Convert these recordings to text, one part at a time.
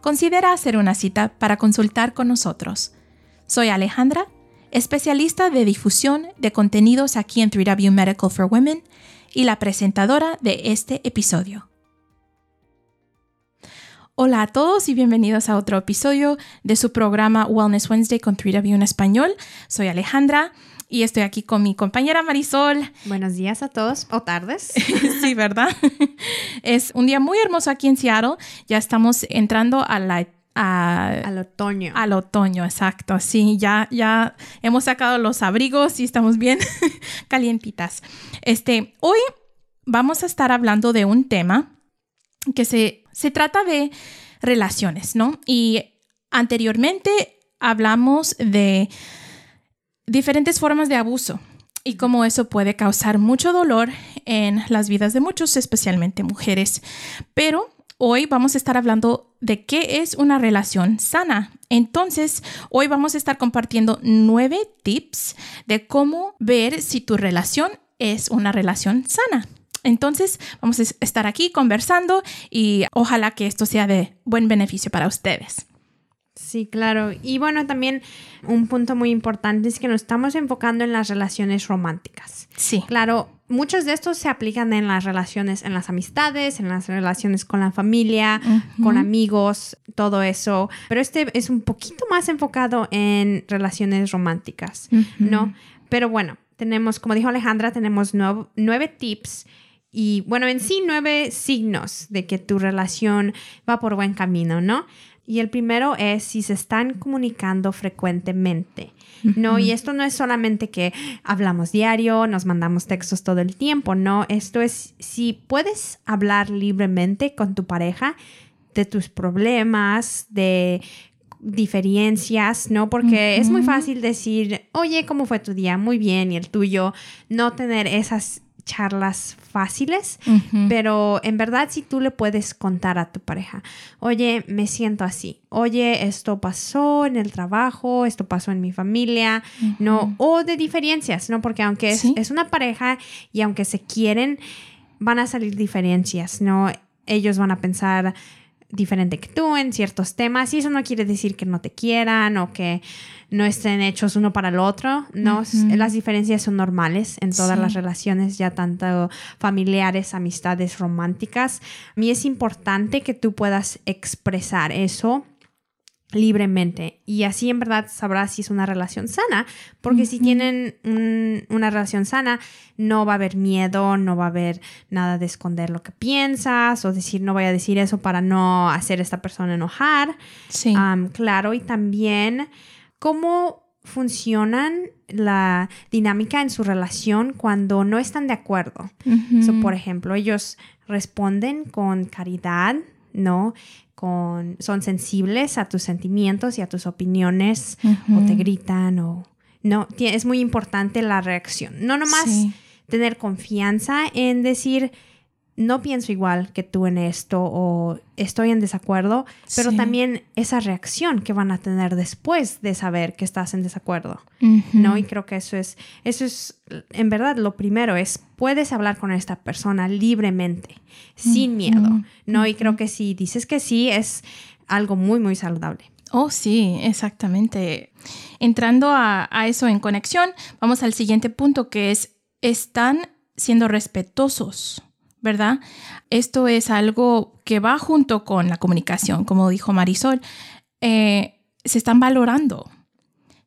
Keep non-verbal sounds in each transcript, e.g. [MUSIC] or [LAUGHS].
considera hacer una cita para consultar con nosotros. Soy Alejandra, especialista de difusión de contenidos aquí en 3W Medical for Women y la presentadora de este episodio. Hola a todos y bienvenidos a otro episodio de su programa Wellness Wednesday con 3W en español. Soy Alejandra y estoy aquí con mi compañera Marisol. Buenos días a todos o tardes. [LAUGHS] sí, ¿verdad? [LAUGHS] Es un día muy hermoso aquí en Seattle. Ya estamos entrando a la al otoño. Al otoño, exacto. Sí, ya, ya hemos sacado los abrigos y estamos bien [LAUGHS] calientitas. Este, hoy vamos a estar hablando de un tema que se, se trata de relaciones, ¿no? Y anteriormente hablamos de diferentes formas de abuso y cómo eso puede causar mucho dolor en las vidas de muchos, especialmente mujeres. Pero hoy vamos a estar hablando de qué es una relación sana. Entonces, hoy vamos a estar compartiendo nueve tips de cómo ver si tu relación es una relación sana. Entonces, vamos a estar aquí conversando y ojalá que esto sea de buen beneficio para ustedes. Sí, claro. Y bueno, también un punto muy importante es que nos estamos enfocando en las relaciones románticas. Sí. Claro, muchos de estos se aplican en las relaciones, en las amistades, en las relaciones con la familia, con amigos, todo eso. Pero este es un poquito más enfocado en relaciones románticas, ¿no? Pero bueno, tenemos, como dijo Alejandra, tenemos nueve tips y bueno, en sí nueve signos de que tu relación va por buen camino, ¿no? Y el primero es si se están comunicando frecuentemente. No, y esto no es solamente que hablamos diario, nos mandamos textos todo el tiempo, no, esto es si puedes hablar libremente con tu pareja de tus problemas, de diferencias, ¿no? Porque es muy fácil decir, oye, ¿cómo fue tu día? Muy bien, y el tuyo, no tener esas charlas fáciles, pero en verdad si tú le puedes contar a tu pareja, oye, me siento así, oye, esto pasó en el trabajo, esto pasó en mi familia, ¿no? O de diferencias, ¿no? Porque aunque es, es una pareja y aunque se quieren, van a salir diferencias, ¿no? Ellos van a pensar diferente que tú en ciertos temas y eso no quiere decir que no te quieran o que no estén hechos uno para el otro, ¿no? Las diferencias son normales en todas las relaciones, ya tanto familiares, amistades, románticas. A mí es importante que tú puedas expresar eso libremente. Y así en verdad sabrás si es una relación sana porque si tienen una relación sana no va a haber miedo no va a haber nada de esconder lo que piensas o decir no voy a decir eso para no hacer a esta persona enojar. Sí. Claro y también cómo funcionan la dinámica en su relación cuando no están de acuerdo. por ejemplo, ellos responden con caridad, ¿no? Con, son sensibles a tus sentimientos y a tus opiniones o te gritan o... No, es muy importante la reacción. No nomás tener confianza en decir, no pienso igual que tú en esto o estoy en desacuerdo, pero también esa reacción que van a tener después de saber que estás en desacuerdo, ¿no? Y creo que eso es, eso es, en verdad, lo primero es, puedes hablar con esta persona libremente, sin miedo, ¿no? Y creo que si dices que sí, es algo muy, muy saludable. Oh, sí, exactamente. Entrando a, a eso en conexión, vamos al siguiente punto que es, están siendo respetuosos ¿verdad? Esto es algo que va junto con la comunicación, como dijo Marisol. Eh, se están valorando,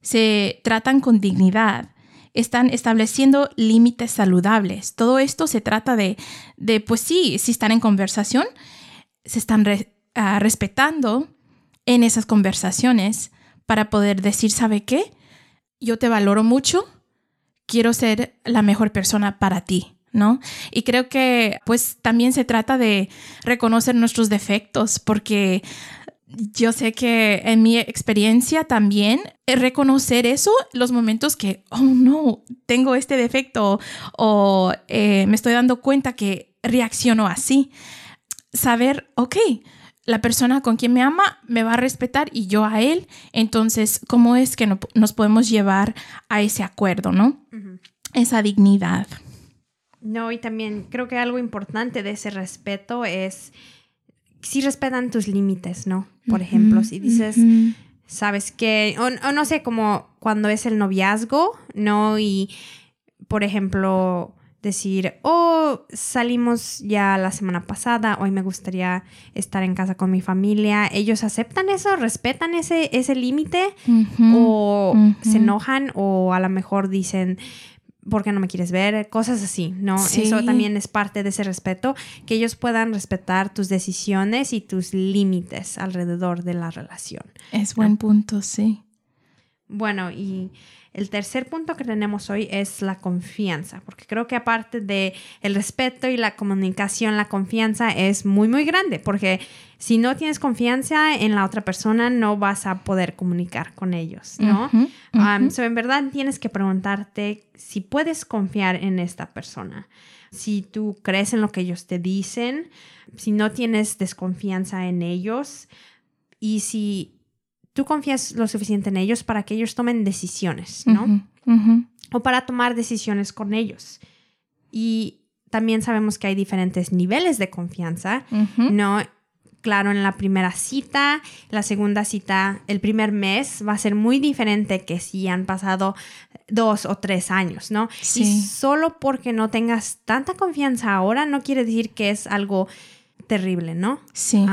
se tratan con dignidad, están estableciendo límites saludables. Todo esto se trata de, de pues sí, si están en conversación, se están ah, respetando en esas conversaciones para poder decir, ¿sabe qué? Yo te valoro mucho, quiero ser la mejor persona para ti. ¿No? Y creo que pues también se trata de reconocer nuestros defectos porque yo sé que en mi experiencia también reconocer eso, los momentos que, oh no, tengo este defecto o eh, me estoy dando cuenta que reacciono así. Saber, ok, la persona con quien me ama me va a respetar y yo a él. Entonces, ¿cómo es que nos podemos llevar a ese acuerdo, no? Esa dignidad. No, y también creo que algo importante de ese respeto es si respetan tus límites, ¿no? Por ejemplo, si dices, sabes que, o, no sé, como cuando es el noviazgo, ¿no? Y, por ejemplo, decir, oh, salimos ya la semana pasada, hoy me gustaría estar en casa con mi familia. ¿Ellos aceptan eso? ¿Respetan ese, ese límite? ¿O se enojan? ¿O a lo mejor dicen, ¿por qué no me quieres ver? Cosas así, ¿no? Eso también es parte de ese respeto, que ellos puedan respetar tus decisiones y tus límites alrededor de la relación. Es buen punto, sí. Bueno, y el tercer punto que tenemos hoy es la confianza, porque creo que aparte de el respeto y la comunicación, la confianza es muy muy grande, porque si no tienes confianza en la otra persona no vas a poder comunicar con ellos, ¿no? en verdad tienes que preguntarte si puedes confiar en esta persona. Si tú crees en lo que ellos te dicen, si no tienes desconfianza en ellos y si tú confías lo suficiente en ellos para que ellos tomen decisiones, ¿no? O para tomar decisiones con ellos. Y también sabemos que hay diferentes niveles de confianza, ¿no? Claro, en la primera cita, la segunda cita, el primer mes va a ser muy diferente que si han pasado dos o tres años, ¿no? Sí. Y solo porque no tengas tanta confianza ahora no quiere decir que es algo terrible, ¿no? Sí.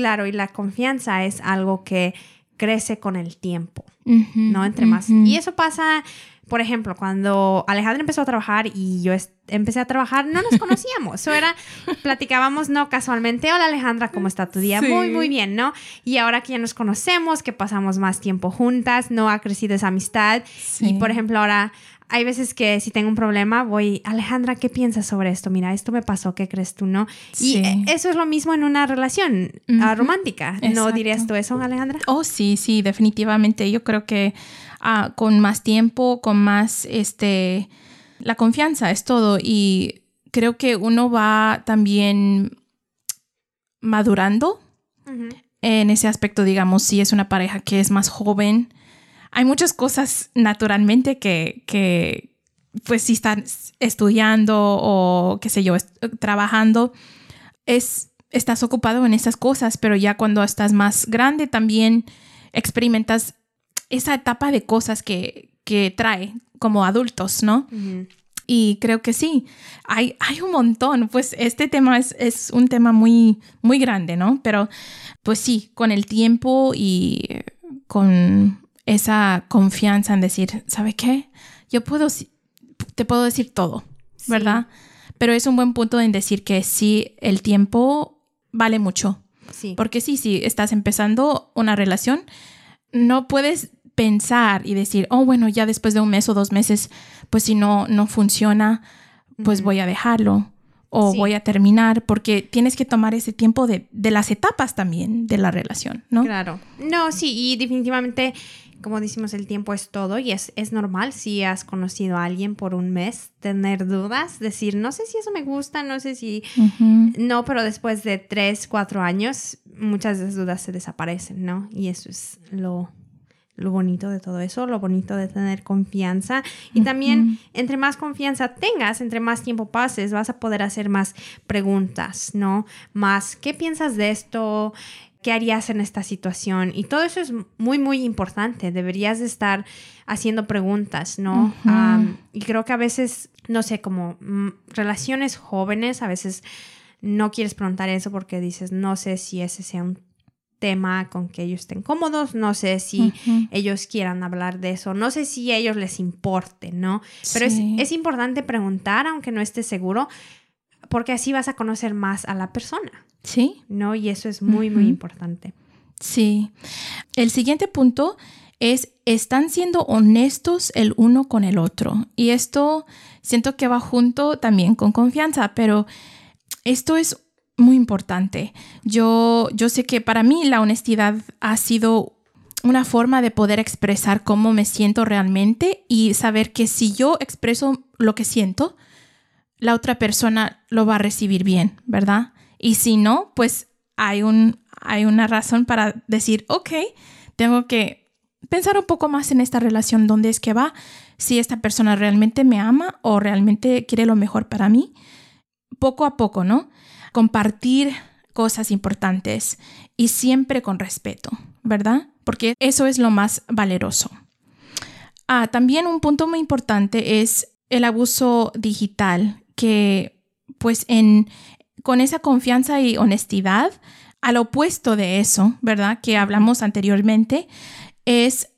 Claro, y la confianza es algo que crece con el tiempo, ¿no? Entre más. Y eso pasa, por ejemplo, cuando Alejandra empezó a trabajar y yo empecé a trabajar, no nos conocíamos. Eso era, platicábamos, no casualmente, hola Alejandra, ¿cómo está tu día? Muy, muy bien, ¿no? Y ahora que ya nos conocemos, que pasamos más tiempo juntas, no ha crecido esa amistad. Y, por ejemplo, ahora hay veces que si tengo un problema, voy, Alejandra, ¿qué piensas sobre esto? Mira, esto me pasó, ¿qué crees tú, no? Y eso es lo mismo en una relación ah, romántica. ¿No dirías tú eso, Alejandra? Oh, sí, sí, definitivamente. Yo creo que ah, con más tiempo, con más, este, la confianza es todo. Y creo que uno va también madurando en ese aspecto, digamos, si es una pareja que es más joven hay muchas cosas naturalmente que, que pues si están estudiando o qué sé yo, trabajando, es, estás ocupado en esas cosas, pero ya cuando estás más grande también experimentas esa etapa de cosas que, que trae como adultos, ¿no? Y creo que sí, hay, hay un montón, pues este tema es, es, un tema muy, muy grande, ¿no? Pero pues sí, con el tiempo y con esa confianza en decir, ¿sabe qué? Yo puedo, te puedo decir todo, ¿verdad? Pero es un buen punto en decir que sí, el tiempo vale mucho. Sí. Porque sí, si estás empezando una relación, no puedes pensar y decir, oh, bueno, ya después de un mes o dos meses, pues si no, no funciona, pues voy a dejarlo o voy a terminar, porque tienes que tomar ese tiempo de, de, las etapas también de la relación, ¿no? Claro. No, sí, y definitivamente como decimos, el tiempo es todo y es, es normal si has conocido a alguien por un mes tener dudas, decir, no sé si eso me gusta, no sé si... No, pero después de tres, cuatro años, muchas de esas dudas se desaparecen, ¿no? Y eso es lo, lo bonito de todo eso, lo bonito de tener confianza. Y también, entre más confianza tengas, entre más tiempo pases, vas a poder hacer más preguntas, ¿no? Más, ¿qué piensas de esto? ¿Qué harías en esta situación? Y todo eso es muy, muy importante. Deberías de estar haciendo preguntas, ¿no? y creo que a veces, no sé, como mm, relaciones jóvenes, a veces no quieres preguntar eso porque dices, no sé si ese sea un tema con que ellos estén cómodos, no sé si ellos quieran hablar de eso, no sé si a ellos les importe, ¿no? Pero es, es, importante preguntar, aunque no estés seguro, porque así vas a conocer más a la persona. Sí. ¿No? Y eso es muy, muy importante. Sí. El siguiente punto es, están siendo honestos el uno con el otro. Y esto siento que va junto también con confianza, pero esto es muy importante. Yo, yo sé que para mí la honestidad ha sido una forma de poder expresar cómo me siento realmente y saber que si yo expreso lo que siento, la otra persona lo va a recibir bien, ¿verdad? Y si no, pues hay, un, hay una razón para decir, ok, tengo que pensar un poco más en esta relación, dónde es que va, si esta persona realmente me ama o realmente quiere lo mejor para mí. Poco a poco, ¿no? compartir cosas importantes y siempre con respeto, ¿verdad? Porque eso es lo más valeroso. Ah, también un punto muy importante es el abuso digital, que pues en, con esa confianza y honestidad, al opuesto de eso, ¿verdad? Que hablamos anteriormente, es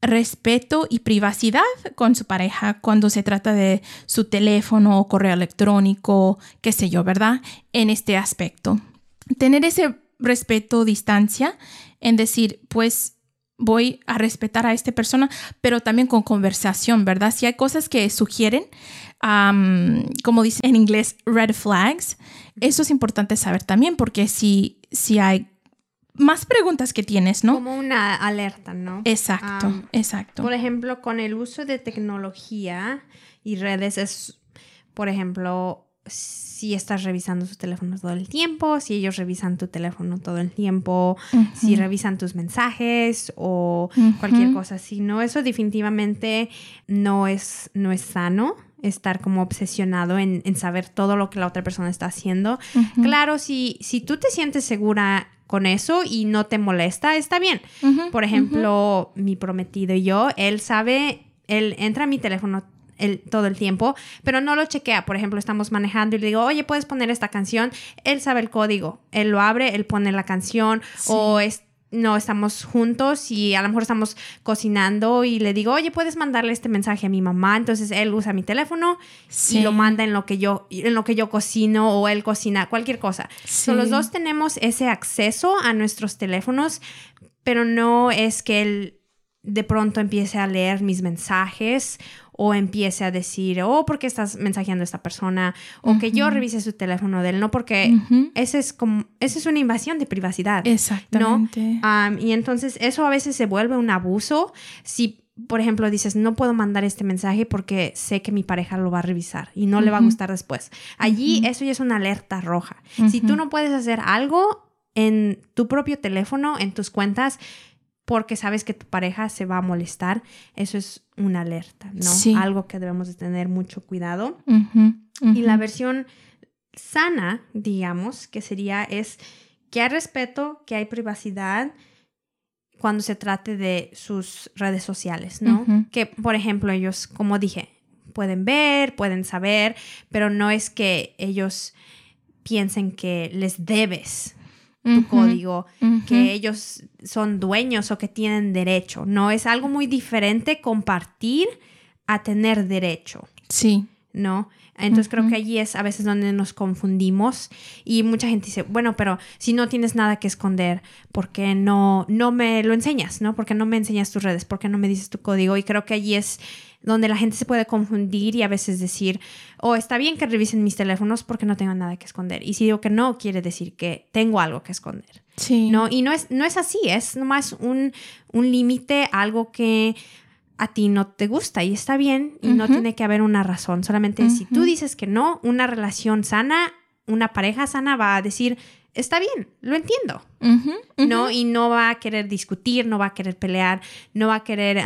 respeto y privacidad con su pareja cuando se trata de su teléfono o correo electrónico, qué sé yo, ¿verdad? En este aspecto. Tener ese respeto, distancia, en decir, pues voy a respetar a esta persona, pero también con conversación, ¿verdad? Si hay cosas que sugieren, como dice en inglés, red flags, eso es importante saber también, porque si, si hay más preguntas que tienes, ¿no? Como una alerta, ¿no? Exacto, exacto. Por ejemplo, con el uso de tecnología y redes es, por ejemplo, si estás revisando sus teléfonos todo el tiempo, si ellos revisan tu teléfono todo el tiempo, si revisan tus mensajes o cualquier cosa así, ¿no? Eso definitivamente no es, no es sano estar como obsesionado en, saber todo lo que la otra persona está haciendo. Claro, si, si tú te sientes segura con eso y no te molesta, está bien. Por ejemplo, mi prometido y yo, él sabe, él entra a mi teléfono el, todo el tiempo, pero no lo chequea. Por ejemplo, estamos manejando y le digo, oye, puedes poner esta canción. Él sabe el código, él lo abre, él pone la canción o es, no estamos juntos y a lo mejor estamos cocinando y le digo, oye, puedes mandarle este mensaje a mi mamá. Entonces él usa mi teléfono y lo manda en lo que yo, en lo que yo cocino o él cocina, cualquier cosa. los dos tenemos ese acceso a nuestros teléfonos, pero no es que él de pronto empiece a leer mis mensajes o empiece a decir, oh, ¿por qué estás mensajeando a esta persona? O que yo revise su teléfono de él, ¿no? Porque ese es como, esa es una invasión de privacidad. Exactamente. ¿no? y entonces eso a veces se vuelve un abuso si por ejemplo, dices, no puedo mandar este mensaje porque sé que mi pareja lo va a revisar y no le va a gustar después. Allí eso ya es una alerta roja. Si tú no puedes hacer algo en tu propio teléfono, en tus cuentas, porque sabes que tu pareja se va a molestar, eso es una alerta, ¿no? Algo que debemos de tener mucho cuidado. Y la versión sana, digamos, que sería es que hay respeto, que hay privacidad cuando se trate de sus redes sociales, ¿no? Que, por ejemplo, ellos, como dije, pueden ver, pueden saber, pero no es que ellos piensen que les debes tu código, que ellos son dueños o que tienen derecho. No es algo muy diferente compartir a tener derecho. Sí. ¿No? Entonces creo que allí es a veces donde nos confundimos y mucha gente dice, bueno, pero si no tienes nada que esconder, ¿por qué no, no me lo enseñas? ¿No? ¿Por qué no me enseñas tus redes? ¿Por qué no me dices tu código? Y creo que allí es donde la gente se puede confundir y a veces decir, oh, está bien que revisen mis teléfonos porque no tengo nada que esconder. Y si digo que no, quiere decir que tengo algo que esconder. Sí. ¿No? Y no es, no es así, es nomás un, un límite, algo que a ti no te gusta y está bien y no tiene que haber una razón. Solamente si tú dices que no, una relación sana, una pareja sana va a decir, está bien, lo entiendo, ¿no? Y no va a querer discutir, no va a querer pelear, no va a querer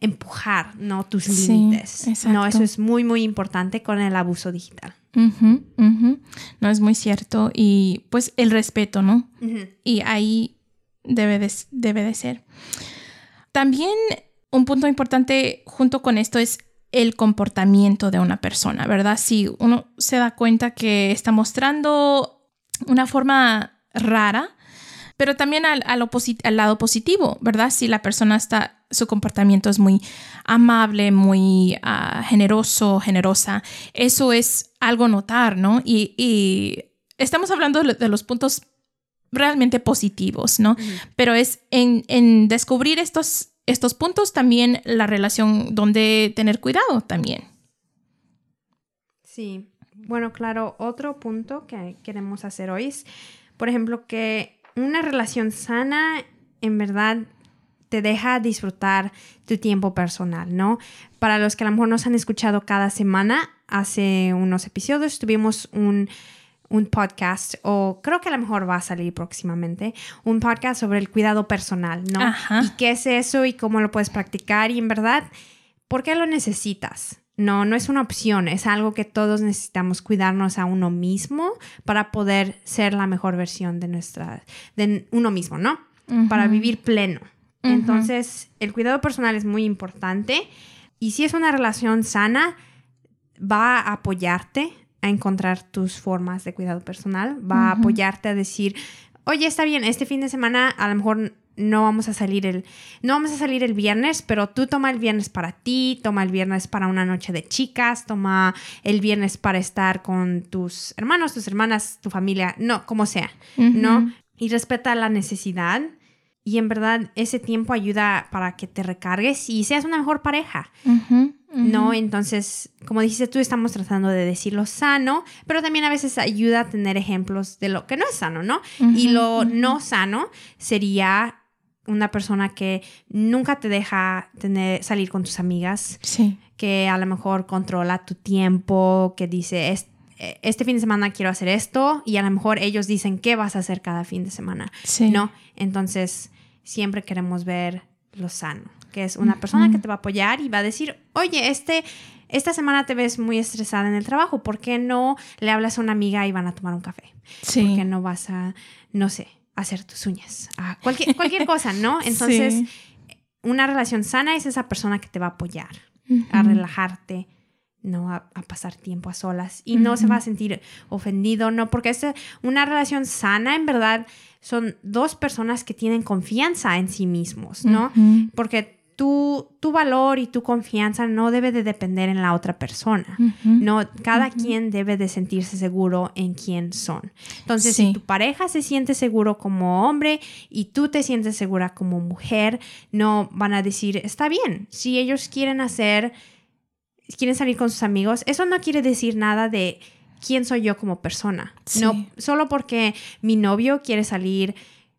empujar, ¿no? Tus límites. No, eso es muy, muy importante con el abuso digital. No, es muy cierto. Y pues el respeto, ¿no? Y ahí debe de, debe de ser. También un punto importante junto con esto es el comportamiento de una persona, ¿verdad? Si uno se da cuenta que está mostrando una forma rara pero también al, al, al, lado positivo, ¿verdad? Si la persona está, su comportamiento es muy amable, muy uh, generoso, generosa, eso es algo notar, ¿no? Y, y estamos hablando de los puntos realmente positivos, ¿no? Pero es en, en, descubrir estos, estos puntos también la relación donde tener cuidado también. Sí, bueno, claro, otro punto que queremos hacer hoy es, por ejemplo, que una relación sana en verdad te deja disfrutar tu tiempo personal, ¿no? Para los que a lo mejor nos han escuchado cada semana, hace unos episodios tuvimos un, un podcast, o creo que a lo mejor va a salir próximamente, un podcast sobre el cuidado personal, ¿no? Y qué es eso y cómo lo puedes practicar y en verdad, ¿por qué lo necesitas? No, no es una opción, es algo que todos necesitamos cuidarnos a uno mismo para poder ser la mejor versión de nuestra, de uno mismo, ¿no? Para vivir pleno. Entonces, el cuidado personal es muy importante y si es una relación sana, va a apoyarte a encontrar tus formas de cuidado personal, va a apoyarte a decir, oye, está bien, este fin de semana a lo mejor no vamos a salir el no vamos a salir el viernes, pero tú toma el viernes para ti, toma el viernes para una noche de chicas, toma el viernes para estar con tus hermanos, tus hermanas, tu familia, no, como sea, ¿no? Y respeta la necesidad y en verdad ese tiempo ayuda para que te recargues y seas una mejor pareja. ¿no? Entonces, como dijiste tú, estamos tratando de decirlo sano, pero también a veces ayuda a tener ejemplos de lo que no es sano, ¿no? y lo no sano sería una persona que nunca te deja tener, salir con tus amigas, que a lo mejor controla tu tiempo, que dice, este fin de semana quiero hacer esto, y a lo mejor ellos dicen qué vas a hacer cada fin de semana, ¿no? Entonces, siempre queremos ver lo sano, que es una persona que te va a apoyar y va a decir, oye, este, esta semana te ves muy estresada en el trabajo, ¿por qué no le hablas a una amiga y van a tomar un café? Sí. ¿Por qué no vas a, no sé, hacer tus uñas, a cualquier, [LAUGHS] cualquier cosa, ¿no? Entonces, una relación sana es esa persona que te va a apoyar, a relajarte, no a, pasar tiempo a solas y no se va a sentir ofendido, no, porque es una relación sana, en verdad, son dos personas que tienen confianza en sí mismos, ¿no? Porque tu, tu, valor y tu confianza no debe de depender en la otra persona, ¿no? Cada quien debe de sentirse seguro en quién son. Entonces, si tu pareja se siente seguro como hombre y tú te sientes segura como mujer, no van a decir, está bien, si ellos quieren hacer, quieren salir con sus amigos, eso no quiere decir nada de quién soy yo como persona. No, solo porque mi novio quiere salir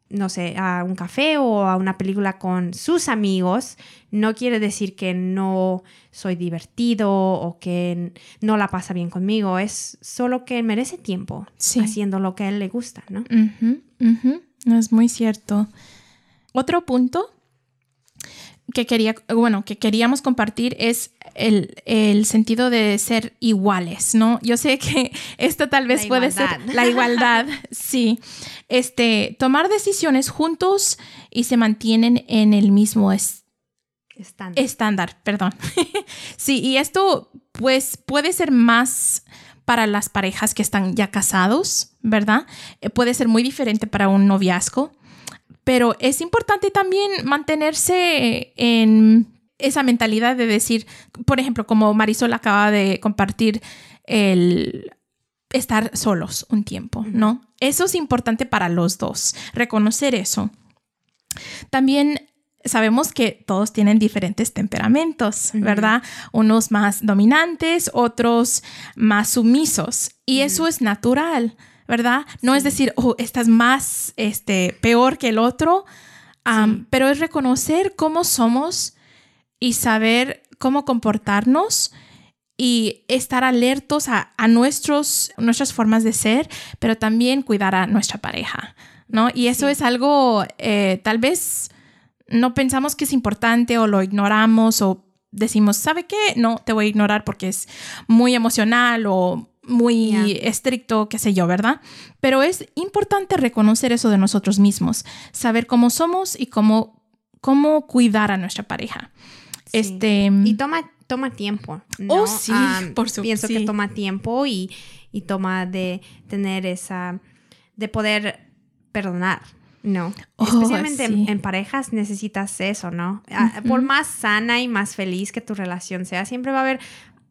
no sé, a un café o a una película con sus amigos, no quiere decir que no soy divertido o que no la pasa bien conmigo, es solo que merece tiempo haciendo lo que a él le gusta, ¿no? Es muy cierto. Otro punto que quería, bueno, que queríamos compartir es el, sentido de ser iguales, ¿no? Yo sé que [LAUGHS] esto tal vez puede ser la igualdad, [LAUGHS] sí. Este, tomar decisiones juntos y se mantienen en el mismo estándar. estándar, perdón. [LAUGHS] sí, y esto pues puede ser más para las parejas que están ya casados, ¿verdad? Eh, puede ser muy diferente para un noviazgo pero es importante también mantenerse en esa mentalidad de decir, por ejemplo, como Marisol acaba de compartir, el estar solos un tiempo, ¿no? Eso es importante para los dos, reconocer eso. También sabemos que todos tienen diferentes temperamentos, ¿verdad? Unos más dominantes, otros más sumisos, y eso es natural. ¿verdad? No es decir, oh, estás más, este, peor que el otro, pero es reconocer cómo somos y saber cómo comportarnos y estar alertos a, nuestros, nuestras formas de ser, pero también cuidar a nuestra pareja, ¿no? Y eso es algo, eh, tal vez no pensamos que es importante o lo ignoramos o decimos, ¿sabe qué? No, te voy a ignorar porque es muy emocional o muy estricto, qué sé yo, ¿verdad? Pero es importante reconocer eso de nosotros mismos, saber cómo somos y cómo, cómo cuidar a nuestra pareja. Este... Y toma, toma tiempo. ¿no? Oh, sí, [LAUGHS] por supuesto. Pienso que toma tiempo y, y toma de tener esa, de poder perdonar. No. Oh, Especialmente sí. en, parejas necesitas eso, ¿no? Ah, Por más sana y más feliz que tu relación sea, siempre va a haber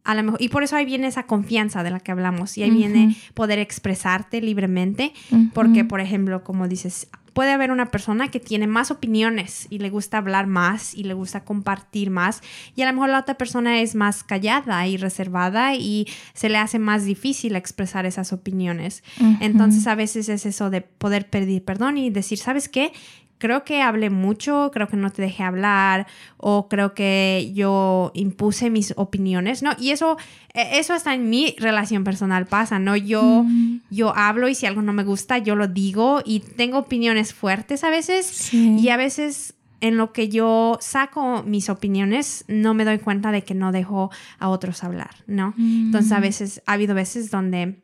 a lo mejor, y por eso ahí viene esa confianza de la que hablamos, y ahí viene poder expresarte libremente, porque, por ejemplo, como dices, puede haber una persona que tiene más opiniones y le gusta hablar más y le gusta compartir más, y a lo mejor la otra persona es más callada y reservada y se le hace más difícil expresar esas opiniones. Entonces, a veces es eso de poder pedir perdón y decir, ¿sabes qué? Creo que hablé mucho, creo que no te dejé hablar o creo que yo impuse mis opiniones, ¿no? Y eso, eh, eso hasta en mi relación personal pasa, ¿no? Yo, yo hablo y si algo no me gusta, yo lo digo y tengo opiniones fuertes a veces Sí. y a veces en lo que yo saco mis opiniones no me doy cuenta de que no dejo a otros hablar, ¿no? Entonces a veces ha habido veces donde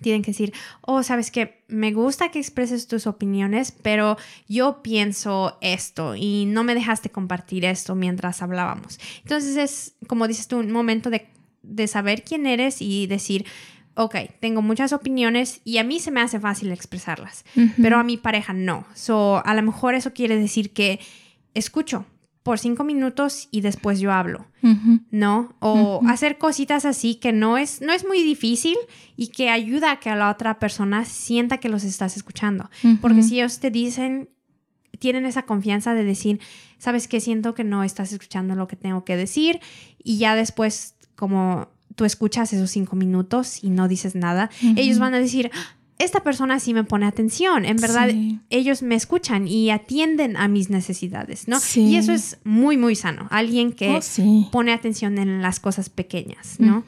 tienen que decir, oh, sabes que me gusta que expreses tus opiniones, pero yo pienso esto y no me dejaste compartir esto mientras hablábamos. Entonces es, como dices tú, un momento de, de saber quién eres y decir, ok, tengo muchas opiniones y a mí se me hace fácil expresarlas, pero a mi pareja no. So, a lo mejor eso quiere decir que escucho por cinco minutos y después yo hablo. ¿no? O hacer cositas así que no es, no es muy difícil y que ayuda a que la otra persona sienta que los estás escuchando. Porque si ellos te dicen, tienen esa confianza de decir, sabes que siento que no estás escuchando lo que tengo que decir y ya después como tú escuchas esos cinco minutos y no dices nada, ellos van a decir, "Ah, esta persona sí me pone atención, en verdad Sí. ellos me escuchan y atienden a mis necesidades, ¿no? Sí. Y eso es muy, muy sano. Alguien que Oh, sí. pone atención en las cosas pequeñas, ¿no?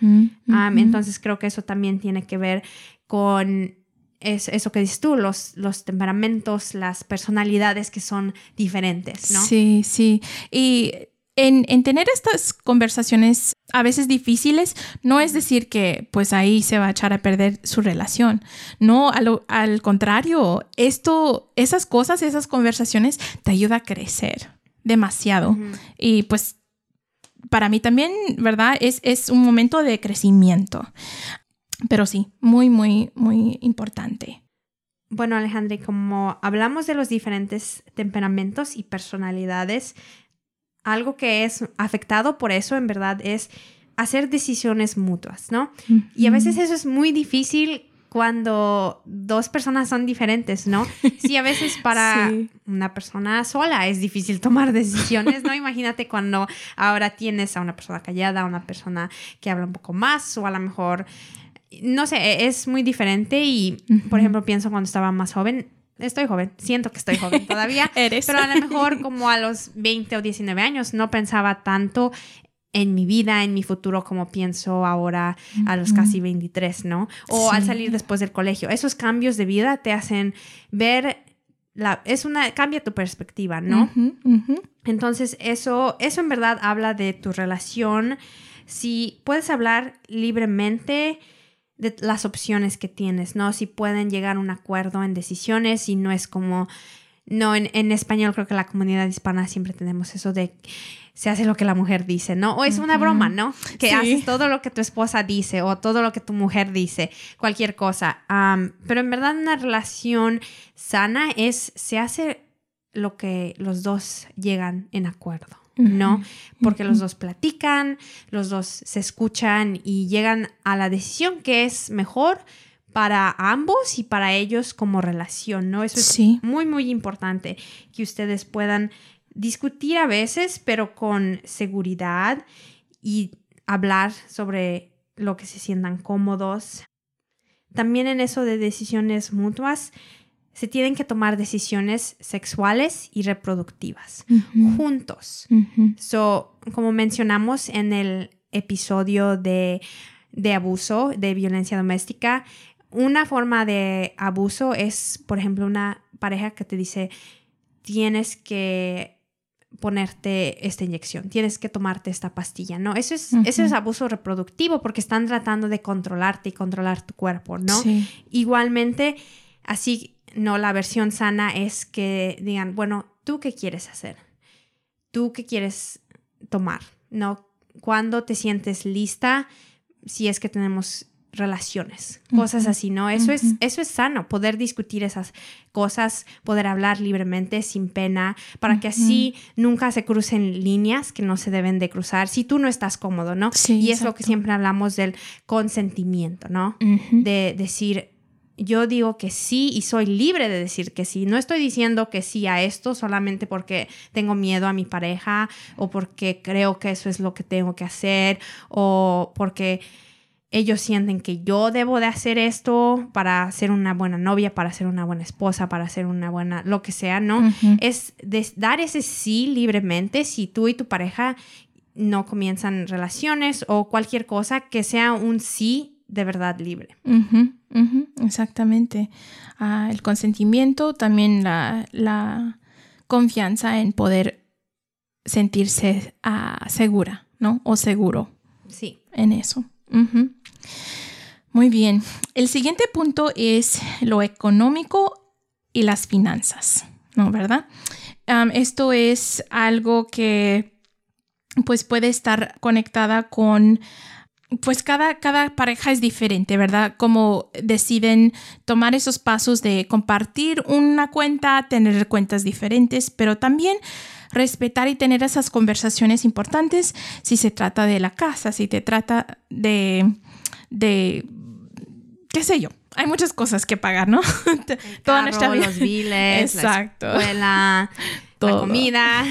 Entonces creo que eso también tiene que ver con es- eso que dices tú, los, los temperamentos, las personalidades que son diferentes, ¿no? Sí, sí. Y en, en tener estas conversaciones a veces difíciles, no es decir que pues ahí se va a echar a perder su relación. No, al contrario, esto, esas cosas, esas conversaciones te ayuda a crecer demasiado. Y pues para mí también, ¿verdad? Es, es un momento de crecimiento. Pero sí, muy, muy, muy importante. Bueno, Alejandra, como hablamos de los diferentes temperamentos y personalidades, algo que es afectado por eso en verdad es hacer decisiones mutuas, ¿no? Y a veces eso es muy difícil cuando dos personas son diferentes, ¿no? [LAUGHS] Sí, a veces para Sí. una persona sola es difícil tomar decisiones, ¿no? [LAUGHS] Imagínate cuando ahora tienes a una persona callada, a una persona que habla un poco más o a lo mejor, no sé, e- es muy diferente y, por ejemplo, pienso cuando estaba más joven, estoy joven, siento que estoy joven todavía, [LAUGHS] Eres. pero a lo mejor como a los 20 o 19 años no pensaba tanto en mi vida, en mi futuro, como pienso ahora a los casi 23, ¿no? O al salir después del colegio. Esos cambios de vida te hacen ver, la, es una, cambia tu perspectiva, ¿no? Entonces, eso, eso en verdad habla de tu relación. Si puedes hablar libremente de las opciones que tienes, ¿no? Si pueden llegar a un acuerdo en decisiones y no es como, no, en, en español creo que la comunidad hispana siempre tenemos eso de se hace lo que la mujer dice, ¿no? O es una broma, ¿no? Que Sí. haces todo lo que tu esposa dice o todo lo que tu mujer dice, cualquier cosa. Pero en verdad una relación sana es, se hace lo que los dos llegan en acuerdo, ¿no? Porque los dos platican, los dos se escuchan y llegan a la decisión que es mejor para ambos y para ellos como relación, ¿no? Eso es Sí. muy, muy importante que ustedes puedan discutir a veces, pero con seguridad y hablar sobre lo que se sientan cómodos. También en eso de decisiones mutuas, se tienen que tomar decisiones sexuales y reproductivas juntos. So, como mencionamos en el episodio de, de abuso, de violencia doméstica, una forma de abuso es, por ejemplo, una pareja que te dice, tienes que ponerte esta inyección, tienes que tomarte esta pastilla, ¿no? Eso es, eso es abuso reproductivo porque están tratando de controlarte y controlar tu cuerpo, ¿no? Sí. Igualmente, así, no, la versión sana es que digan, bueno, ¿tú qué quieres hacer? ¿Tú qué quieres tomar? ¿No? ¿Cuándo te sientes lista? Si es que tenemos relaciones, cosas así, ¿no? Eso es eso es sano, poder discutir esas cosas, poder hablar libremente sin pena, para que así nunca se crucen líneas que no se deben de cruzar si tú no estás cómodo, ¿no? y es lo que siempre hablamos del consentimiento, ¿no? De decir yo digo que sí y soy libre de decir que sí. No estoy diciendo que sí a esto solamente porque tengo miedo a mi pareja o porque creo que eso es lo que tengo que hacer o porque ellos sienten que yo debo de hacer esto para ser una buena novia, para ser una buena esposa, para ser una buena, lo que sea, ¿no? Es dar ese sí libremente si tú y tu pareja no comienzan relaciones o cualquier cosa, que sea un sí de verdad libre. exactamente. Ah, el consentimiento, también la, confianza en poder sentirse ah, segura, ¿no? O seguro. Sí. En eso. Muy bien. El siguiente punto es lo económico y las finanzas, ¿no? ¿Verdad? esto es algo que pues puede estar conectada con pues cada, cada pareja es diferente, ¿verdad? Como deciden tomar esos pasos de compartir una cuenta, tener cuentas diferentes, pero también respetar y tener esas conversaciones importantes si se trata de la casa, si te trata de, de qué sé yo. Hay muchas cosas que pagar, ¿no? [LAUGHS] Toda nuestra vida. Los biles, Exacto. la escuela, la comida.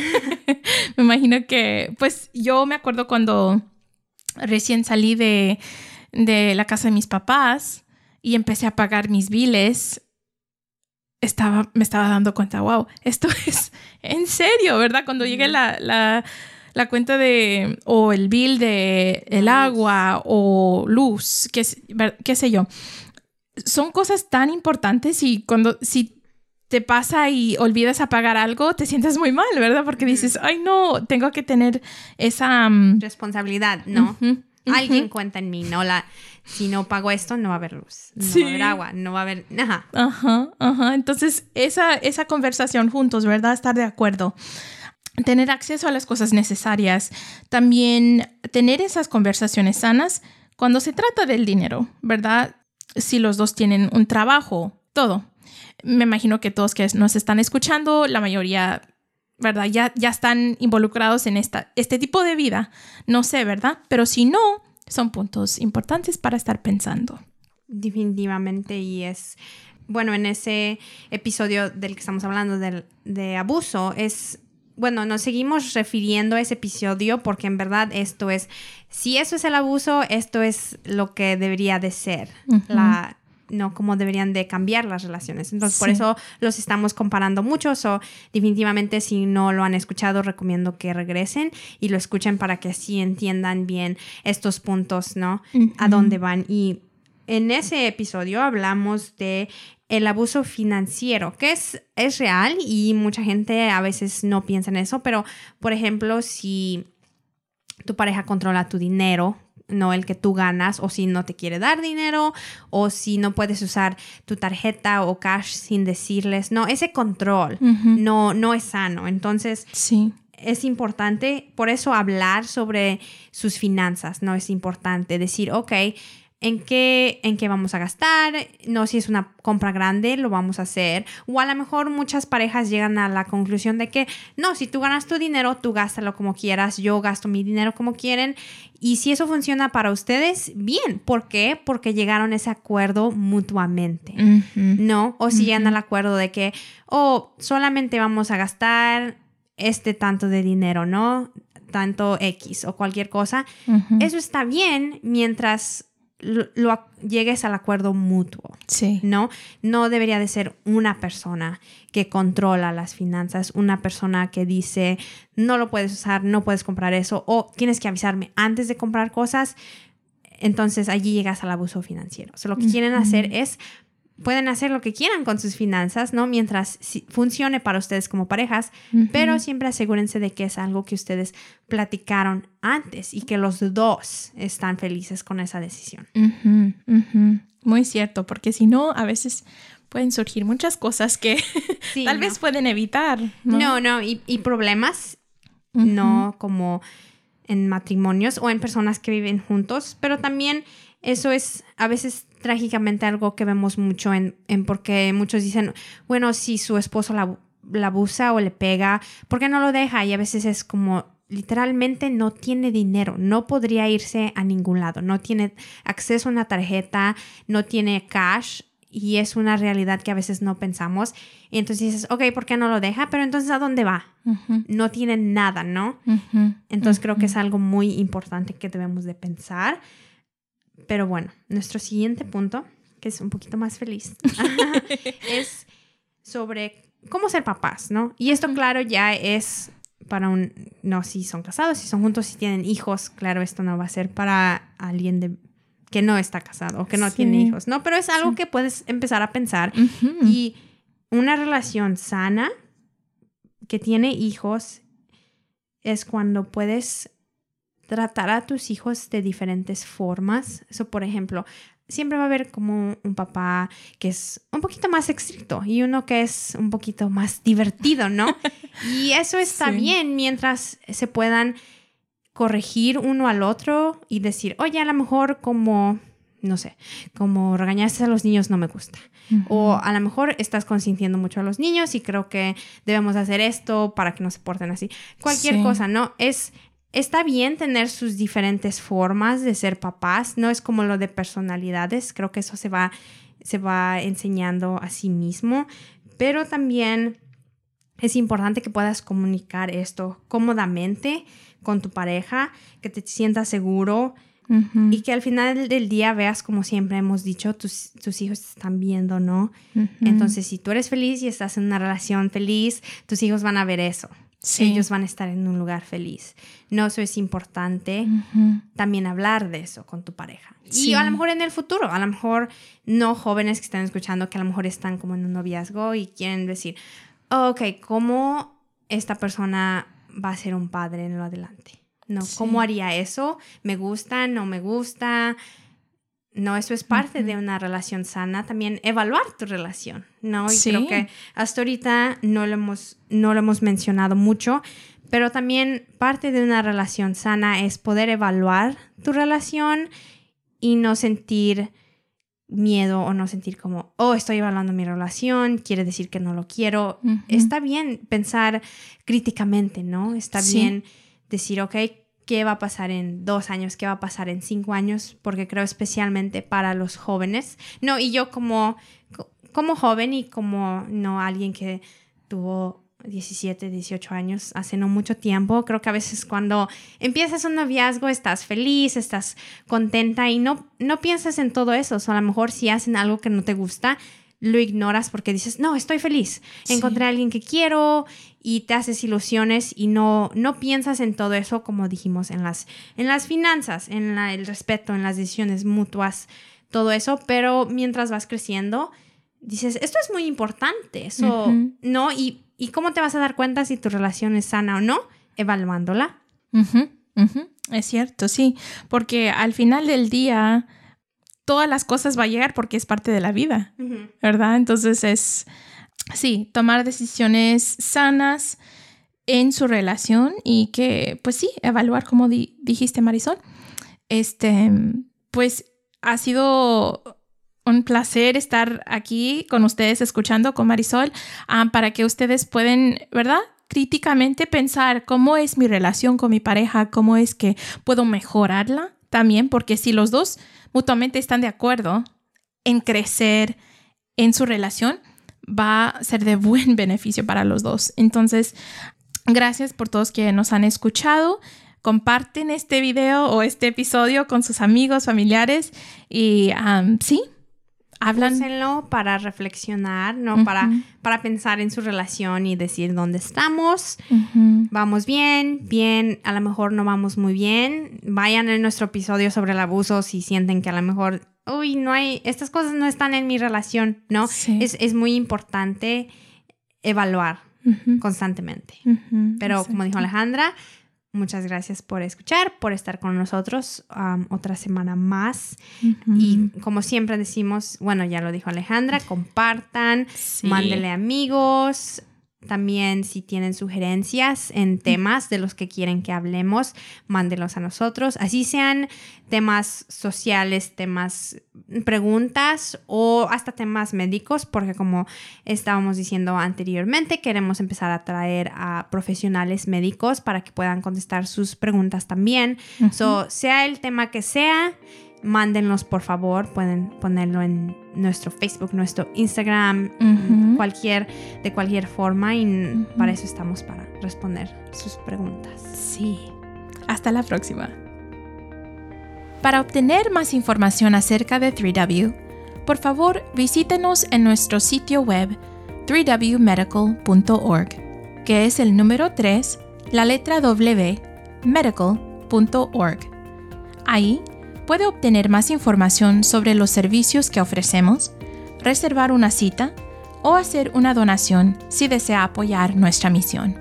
[LAUGHS] Me imagino que, pues yo me acuerdo cuando recién salí de, la casa de mis papás y empecé a pagar mis biles, estaba, me estaba dando cuenta, wow, esto [LAUGHS] es en serio, ¿verdad? Cuando llegue la, la, cuenta de, o el bill de el agua o luz, qué, qué sé yo, son cosas tan importantes y cuando, si te pasa y olvidas apagar algo, te sientes muy mal, ¿verdad? Porque dices, ay, no, tengo que tener esa... Mm, Responsabilidad, ¿no? Alguien cuenta en mí, ¿no? La, si no pago esto, no va a haber luz, no va a haber agua, no va a haber... Ajá. Ajá, ajá. Entonces, esa, esa conversación juntos, ¿verdad? Estar de acuerdo tener acceso a las cosas necesarias, también tener esas conversaciones sanas cuando se trata del dinero, ¿verdad? Si los dos tienen un trabajo, todo me imagino que todos que nos están escuchando, la mayoría, ¿verdad? Ya, ya están involucrados en esta, este tipo de vida. No sé, ¿verdad? Pero si no, son puntos importantes para estar pensando. Definitivamente, y es, bueno, en ese episodio del que estamos hablando del, de abuso, es bueno, nos seguimos refiriendo a ese episodio porque en verdad esto es, si eso es el abuso, esto es lo que debería de ser. La no cómo deberían de cambiar las relaciones. Entonces, por eso los estamos comparando mucho. O definitivamente, si no lo han escuchado, recomiendo que regresen y lo escuchen para que así entiendan bien estos puntos, ¿no? A dónde van. Y en ese episodio hablamos de el abuso financiero, que es, es real y mucha gente a veces no piensa en eso, pero por ejemplo, si tu pareja controla tu dinero, no el que tú ganas, o si no te quiere dar dinero, o si no puedes usar tu tarjeta o cash sin decirles, no, ese control no, no es sano. Entonces, sí. es importante, por eso hablar sobre sus finanzas, no es importante decir, ok, en qué, en qué vamos a gastar, no si es una compra grande, lo vamos a hacer. O a lo mejor muchas parejas llegan a la conclusión de que no, si tú ganas tu dinero, tú gástalo como quieras, yo gasto mi dinero como quieren. Y si eso funciona para ustedes, bien. ¿Por qué? Porque llegaron a ese acuerdo mutuamente, ¿no? O si llegan al acuerdo de que, oh, solamente vamos a gastar este tanto de dinero, ¿no? Tanto X o cualquier cosa. Eso está bien mientras lo, llegues al acuerdo mutuo. Sí. ¿No? No debería de ser una persona que controla las finanzas, una persona que dice, no lo puedes usar, no puedes comprar eso, o tienes que avisarme antes de comprar cosas. Entonces allí llegas al abuso financiero. O sea, lo que quieren hacer es pueden hacer lo que quieran con sus finanzas, ¿no? Mientras funcione para ustedes como parejas, pero siempre asegúrense de que es algo que ustedes platicaron antes y que los dos están felices con esa decisión. Muy cierto, porque si no, a veces pueden surgir muchas cosas que [LAUGHS] tal vez pueden evitar. No, no, y, problemas, no como en matrimonios o en personas que viven juntos, pero también eso es a veces trágicamente algo que vemos mucho en, en porque muchos dicen, bueno, si su esposo la, la abusa o le pega, ¿por qué no lo deja? Y a veces es como literalmente no tiene dinero, no podría irse a ningún lado, no tiene acceso a una tarjeta, no tiene cash y es una realidad que a veces no pensamos. Y entonces dices, ok, ¿por qué no lo deja? Pero entonces, ¿a dónde va? No tiene nada, ¿no? Entonces creo que es algo muy importante que debemos de pensar. Pero bueno, nuestro siguiente punto, que es un poquito más feliz, [LAUGHS] es sobre cómo ser papás, ¿no? Y esto, claro, ya es para un, no, si son casados, si son juntos, si tienen hijos, claro, esto no va a ser para alguien de, que no está casado o que no tiene hijos, ¿no? Pero es algo que puedes empezar a pensar. Y una relación sana que tiene hijos es cuando puedes tratar a tus hijos de diferentes formas. Eso, por ejemplo, siempre va a haber como un papá que es un poquito más estricto y uno que es un poquito más divertido, ¿no? [LAUGHS] y eso está bien mientras se puedan corregir uno al otro y decir, oye, a lo mejor como, no sé, como regañaste a los niños no me gusta. O a lo mejor estás consintiendo mucho a los niños y creo que debemos hacer esto para que no se porten así. Cualquier cosa, ¿no? Es, Está bien tener sus diferentes formas de ser papás, no es como lo de personalidades, creo que eso se va, se va enseñando a sí mismo, pero también es importante que puedas comunicar esto cómodamente con tu pareja, que te sientas seguro y que al final del día veas, como siempre hemos dicho, tus, tus hijos están viendo, ¿no? Entonces, si tú eres feliz y estás en una relación feliz, tus hijos van a ver eso. Ellos van a estar en un lugar feliz. No, eso es importante. También hablar de eso con tu pareja. Y a lo mejor en el futuro, a lo mejor no jóvenes que están escuchando, que a lo mejor están como en un noviazgo y quieren decir, ok, ¿cómo esta persona va a ser un padre en lo adelante? ¿No? ¿Cómo haría eso? ¿Me gusta? ¿No me gusta? No, eso es parte de una relación sana, también evaluar tu relación, ¿no? Y creo que hasta ahorita no lo, hemos, no lo hemos mencionado mucho, pero también parte de una relación sana es poder evaluar tu relación y no sentir miedo o no sentir como, oh, estoy evaluando mi relación, quiere decir que no lo quiero. Está bien pensar críticamente, ¿no? Está bien decir, ok, qué va a pasar en dos años, qué va a pasar en cinco años, porque creo especialmente para los jóvenes. No, y yo como, como joven y como no alguien que tuvo 17, 18 años, hace no mucho tiempo, creo que a veces cuando empiezas un noviazgo estás feliz, estás contenta y no, no piensas en todo eso, o a lo mejor si hacen algo que no te gusta, lo ignoras porque dices, no, estoy feliz, encontré a alguien que quiero y te haces ilusiones y no, no piensas en todo eso como dijimos en las, en las finanzas, en el respeto, en las decisiones mutuas, todo eso, pero mientras vas creciendo, dices, esto es muy importante, eso, ¿no? Y, cómo te vas a dar cuenta si tu relación es sana o no? Evaluándola. Es cierto, sí, porque al final del día todas las cosas va a llegar porque es parte de la vida, ¿verdad? Entonces es, sí, tomar decisiones sanas en su relación y que, pues sí, evaluar como dijiste Marisol. Este, pues ha sido un placer estar aquí con ustedes escuchando con Marisol ah, para que ustedes pueden, ¿verdad? Críticamente pensar cómo es mi relación con mi pareja, cómo es que puedo mejorarla también, porque si los dos mutuamente están de acuerdo en crecer en su relación, va a ser de buen [LAUGHS] beneficio para los dos. Entonces, gracias por todos que nos han escuchado. Comparten este video o este episodio con sus amigos, familiares y sí, Háblenlo para reflexionar, ¿no? para, para pensar en su relación y decir dónde estamos. Vamos bien, bien, a lo mejor no vamos muy bien. Vayan en nuestro episodio sobre el abuso si sienten que a lo mejor, uy, no hay, estas cosas no están en mi relación, ¿no? Es, es, muy importante evaluar constantemente. Pero como dijo Alejandra, Muchas gracias por escuchar, por estar con nosotros otra semana más. Y como siempre decimos, bueno, ya lo dijo Alejandra, compartan, mándele amigos, también si tienen sugerencias en temas de los que quieren que hablemos, mándenlos a nosotros. Así sean temas sociales, temas, preguntas o hasta temas médicos, porque como estábamos diciendo anteriormente, queremos empezar a traer a profesionales médicos para que puedan contestar sus preguntas también. So, sea el tema que sea, mándenlos por favor, pueden ponerlo en nuestro Facebook, nuestro Instagram, cualquier, de cualquier forma y para eso estamos para responder sus preguntas. Sí. Hasta la próxima. Para obtener más información acerca de 3W, por favor visítenos en nuestro sitio web 3wmedical.org, que es el número 3, la letra W, medical.org. Ahí puede obtener más información sobre los servicios que ofrecemos, reservar una cita o hacer una donación si desea apoyar nuestra misión.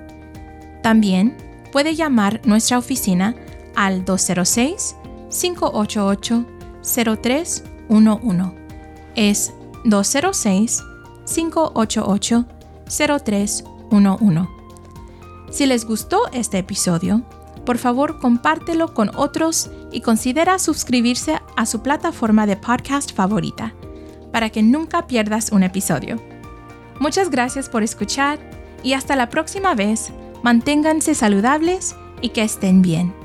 También puede llamar nuestra oficina al 206-588-0311. Es 206-588-0311. Si les gustó este episodio, por favor compártelo con otros y considera suscribirse a su plataforma de podcast favorita para que nunca pierdas un episodio. Muchas gracias por escuchar y hasta la próxima vez, manténganse saludables y que estén bien.